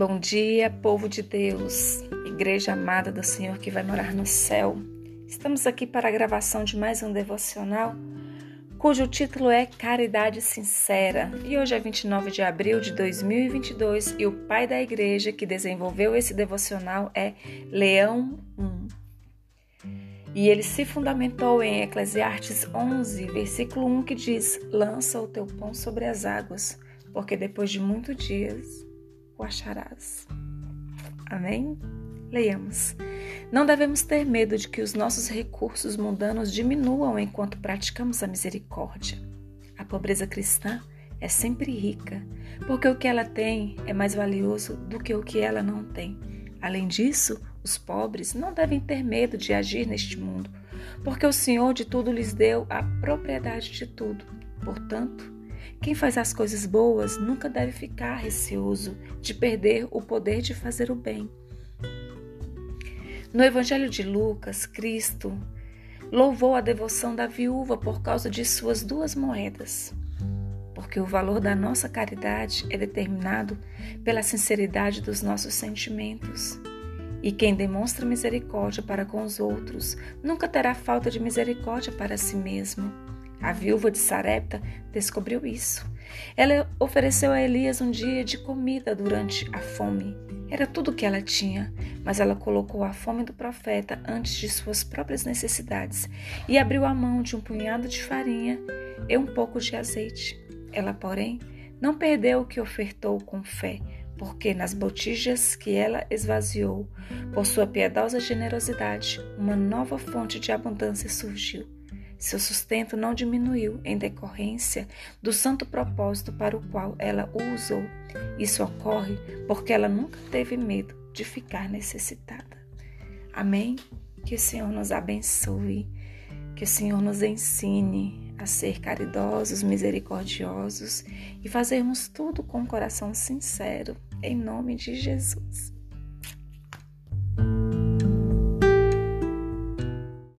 Bom dia, povo de Deus, igreja amada do Senhor que vai morar no céu. Estamos aqui para a gravação de mais um devocional, cujo título é Caridade Sincera. E hoje é 29 de abril de 2022 e o pai da igreja que desenvolveu esse devocional é Leão 1. E ele se fundamentou em Eclesiastes 11, versículo 1, que diz: Lança o teu pão sobre as águas, porque depois de muitos dias o acharás. Amém? Leiamos. Não devemos ter medo de que os nossos recursos mundanos diminuam enquanto praticamos a misericórdia. A pobreza cristã é sempre rica, porque o que ela tem é mais valioso do que o que ela não tem. Além disso, os pobres não devem ter medo de agir neste mundo, porque o Senhor de tudo lhes deu a propriedade de tudo. Portanto, quem faz as coisas boas nunca deve ficar receoso de perder o poder de fazer o bem. No Evangelho de Lucas, Cristo louvou a devoção da viúva por causa de suas duas moedas. Porque o valor da nossa caridade é determinado pela sinceridade dos nossos sentimentos. E quem demonstra misericórdia para com os outros nunca terá falta de misericórdia para si mesmo. A viúva de Sarepta descobriu isso. Ela ofereceu a Elias um dia de comida durante a fome. Era tudo o que ela tinha, mas ela colocou a fome do profeta antes de suas próprias necessidades e abriu a mão de um punhado de farinha e um pouco de azeite. Ela, porém, não perdeu o que ofertou com fé, porque nas botijas que ela esvaziou, por sua piedosa generosidade, uma nova fonte de abundância surgiu. Seu sustento não diminuiu em decorrência do santo propósito para o qual ela o usou. Isso ocorre porque ela nunca teve medo de ficar necessitada. Amém? Que o Senhor nos abençoe, que o Senhor nos ensine a ser caridosos, misericordiosos e fazermos tudo com um coração sincero, em nome de Jesus.